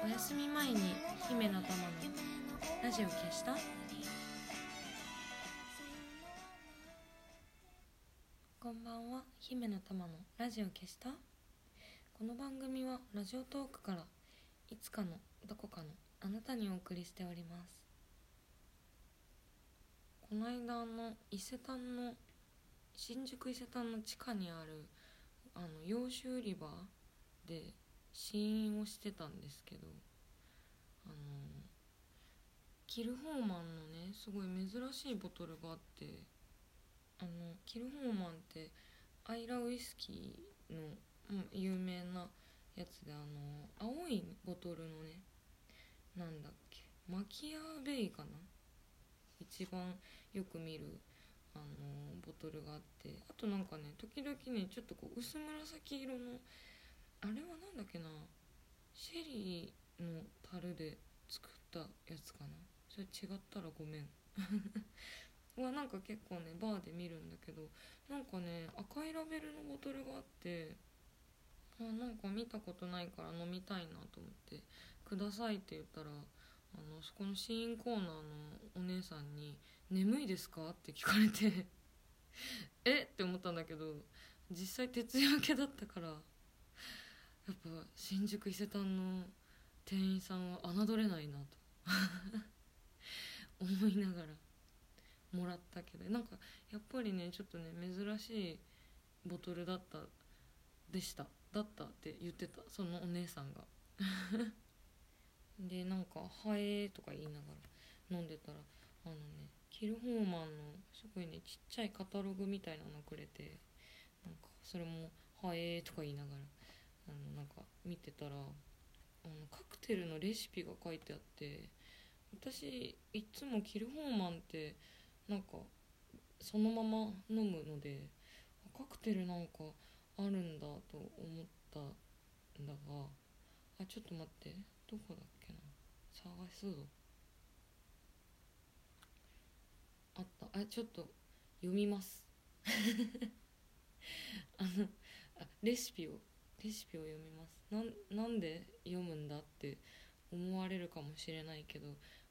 お休み前に姫の玉のラジオ消した？こんばんは姫の玉のラジオ消した？この番組はラジオトークからいつかのどこかのあなたにお送りしております。この間の伊勢丹の新宿伊勢丹の地下にあるあの洋酒売り場で試飲をしてたんですけどあのキルホーマンのねすごい珍しいボトルがあってあのキルホーマンってアイラウイスキーの、うん、有名なやつであの青いボトルのねなんだっけマキアーベイかな？一番よく見るあのボトルがあってあとなんかね時々ねちょっとこう薄紫色のあれはなんだっけな。シェリーの樽で作ったやつかな。それ違ったらごめん。はなんか結構ねバーで見るんだけどなんかね赤いラベルのボトルがあってあなんか見たことないから飲みたいなと思って「ください」って言ったらあのそこの試飲コーナーのお姉さんに「眠いですか?」って聞かれて え？って思ったんだけど実際徹夜明けだったからやっぱ新宿伊勢丹の店員さんは侮れないなと。思いながらもらったけどなんかやっぱりねちょっとね珍しいボトルだったでした。だったって言ってた。そのお姉さんが。でなんか「はえ」とか言いながら飲んでたらあのねキルホーマンのすごいねちっちゃいカタログみたいなのくれてなんかそれも「はえ」とか言いながらあのなんか見てたらあのカクテルのレシピが書いてあって私いつもキルホーマンってなんかそのまま飲むのでカクテルなんかあるんだと思ったんだがあちょっと待ってどこだっけな探すぞ。あった。あちょっと読みます。あのあレシピをレシピを読みます。なんなんで読むんだって思われるかもしれないけど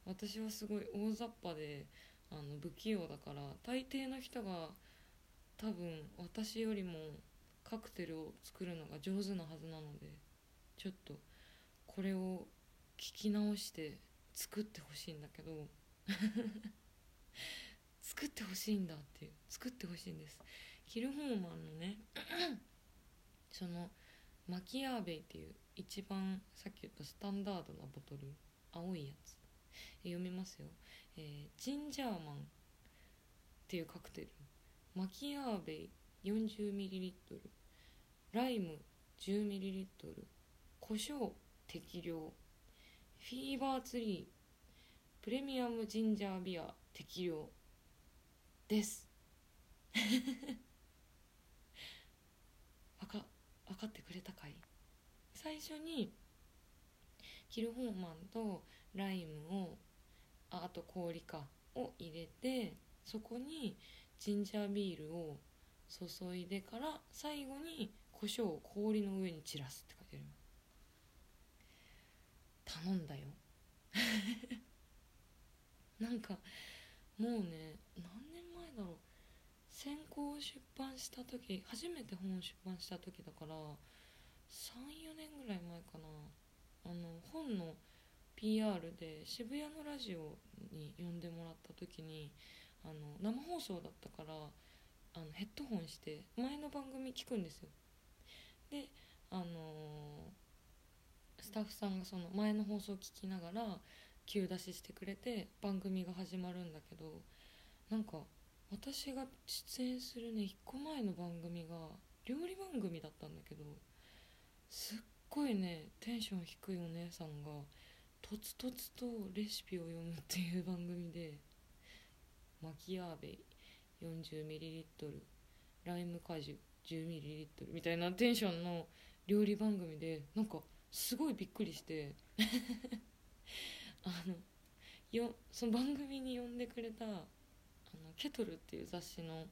私はすごい大雑把であの不器用だから大抵の人が多分私よりもカクテルを作るのが上手なはずなのでちょっとこれを聞き直して作ってほしいんだけど 作ってほしいんだっていう作ってほしいんです。キルホーマンのね そのマキアーベイっていう一番さっき言ったスタンダードなボトル青いやつ。読みますよ、えー、ジンジャーマンっていうカクテル。マキアーベイ 40ml ライム 10ml 胡椒適量。フィーバーツリー。プレミアムジンジャービア適量です分か分かってくれたかい？最初にキルホーマンとライムをああと氷かを入れてそこにジンジャービールを注いでから最後に胡椒を氷の上に散らすって書いてあります頼んだよ。なんかもうね何年前だろう。先行出版した時初めて本を出版した時だから34年ぐらい前かな。あの本の PR で渋谷のラジオに呼んでもらった時にあの生放送だったからあのヘッドホンして前の番組聞くんですよ。であのー、スタッフさんがその前の放送を聞きながら急出ししてくれて番組が始まるんだけどなんか私が出演するね1個前の番組が料理番組だったんだけどすっごいねテンション低いお姉さんがとつとつとレシピを読むっていう番組でマキアーベ 40ml ライム果汁 10ml みたいなテンションの料理番組でなんかすごいびっくりして あのよその番組に呼んでくれたのケトルっていう雑誌の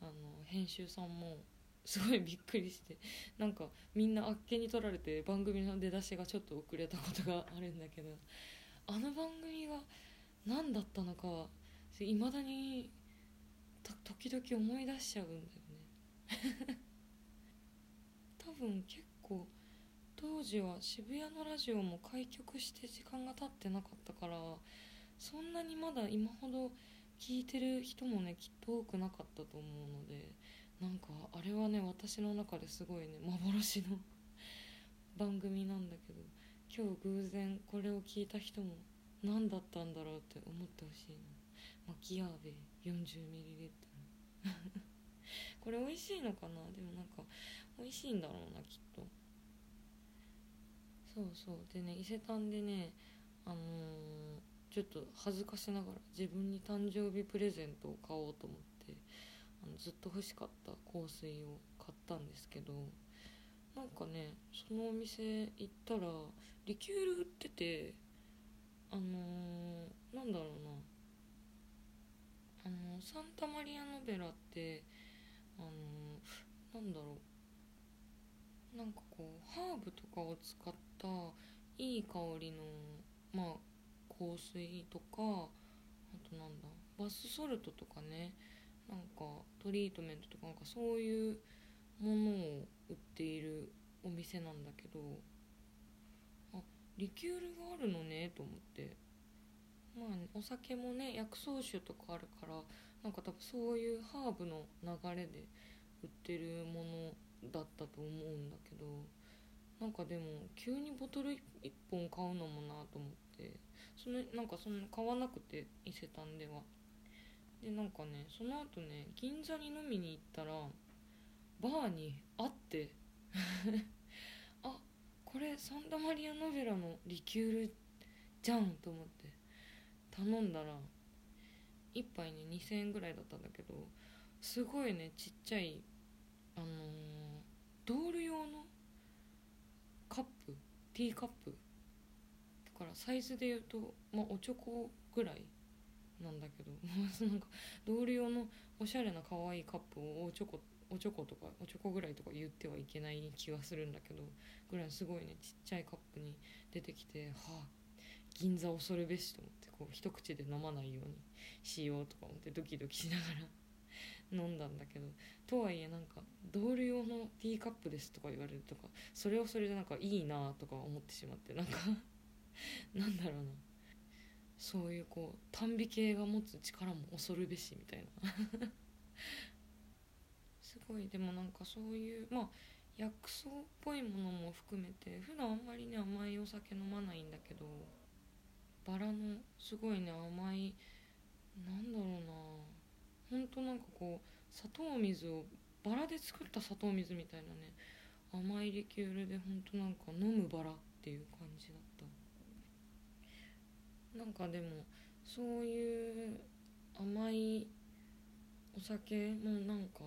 あの編集さんもすごいびっくりしてなんかみんなあっけに取られて番組の出だしがちょっと遅れたことがあるんだけどあの番組が何だったのかいまだに時々思い出しちゃうんだよね。多分結構当時は渋谷のラジオも開局して時間が経ってなかったからそんなにまだ今ほど聞いてる人もねきっと多くなかったと思うのでなんかあれはね私の中ですごいね幻の 番組なんだけど今日偶然これを聞いた人も何だったんだろうって思ってほしいなマキアーベ 40ml これ美味しいのかな？でもなんか美味しいんだろうなきっと。そうそう。でね伊勢丹でねあのー、ちょっと恥ずかしながら自分に誕生日プレゼントを買おうと思ってあのずっと欲しかった香水を買ったんですけどなんかねそのお店行ったらリキュール売っててあのー、なんだろうなあのサンタマリアノベラってあのー、なんだろうなんかこうハーブとかを使ったいい香りのまあ香水とかあとなんだバスソルトとかねなんかトリートメントとかなんかそういうものを売っているお店なんだけどあリキュールがあるのねと思って。まあ、ね、お酒もね薬草酒とかあるからなんか多分そういうハーブの流れで売ってるものだったと思うんだけどなんかでも急にボトル1本買うのもなと思って。そのなんかそんな買わなくて伊勢丹では。でなんかねその後ね銀座に飲みに行ったらバーにあって あこれサンタマリアノベラのリキュールじゃんと思って頼んだら1杯ね2000円ぐらいだったんだけどすごいねちっちゃいあのー、ドール用のカップティーカップからサイズで言うと、まあ、おちょこぐらいなんだけど なんか同僚のおしゃれな可愛いカップをおちょこおちょことかおちょこぐらいとか言ってはいけない気がするんだけどぐらいすごいねちっちゃいカップに出てきてはあ銀座恐るべしと思ってこう一口で飲まないようにしようとか思ってドキドキしながら 飲んだんだけどとはいえなんか同僚用のティーカップですとか言われるとかそれはそれでなんかいいなとか思ってしまってなんか なんだろうな。そういうこう短美系が持つ力も恐るべしみたいな。すごい。でもなんかそういうまあ薬草っぽいものも含めて普段あんまりね甘いお酒飲まないんだけどバラのすごいね甘いなんだろうな。ほんとなんかこう砂糖水をバラで作った砂糖水みたいなね甘いリキュールでほんとなんか飲むバラっていう感じだった。なんかでもそういう甘いお酒もなんか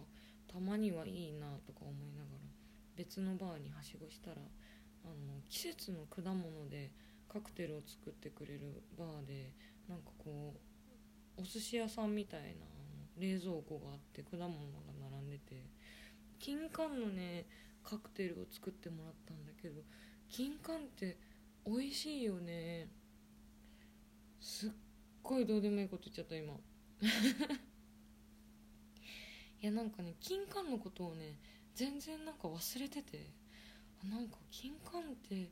たまにはいいなとか思いながら別のバーにはしごしたらあの季節の果物でカクテルを作ってくれるバーでなんかこうお寿司屋さんみたいな冷蔵庫があって果物が並んでて金柑のねカクテルを作ってもらったんだけど金柑って美味しいよね。すっごいどうでもいいこと言っちゃった今。いやなんかね金柑のことをね全然なんか忘れてて。なんか金柑って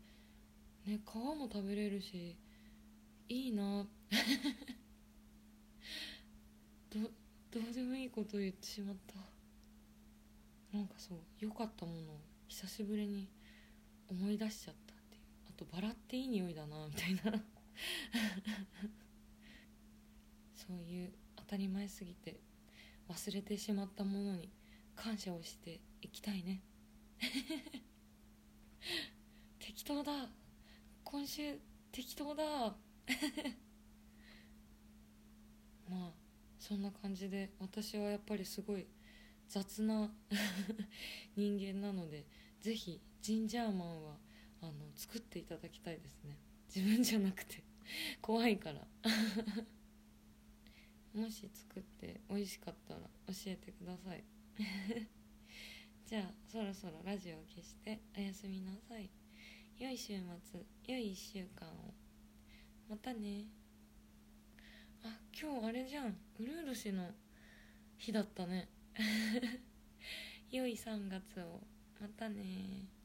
ね皮も食べれるしいいな。どどうでもいいこと言ってしまった。なんかそう良かったものを久しぶりに思い出しちゃったっていう。あとバラっていい匂いだなみたいな。そういう当たり前すぎて忘れてしまったものに感謝をしていきたいね。適当だ。今週適当だ。まあそんな感じで私はやっぱりすごい雑な人間なのでぜひジンジャーマンはあの作っていただきたいですね。自分じゃなくて。怖いから。もし作って美味しかったら教えてください。じゃあそろそろラジオを消しておやすみなさい。良い週末良い1週間を。またね。あ今日あれじゃん。うるう年の日だったね。良い3月を。またね。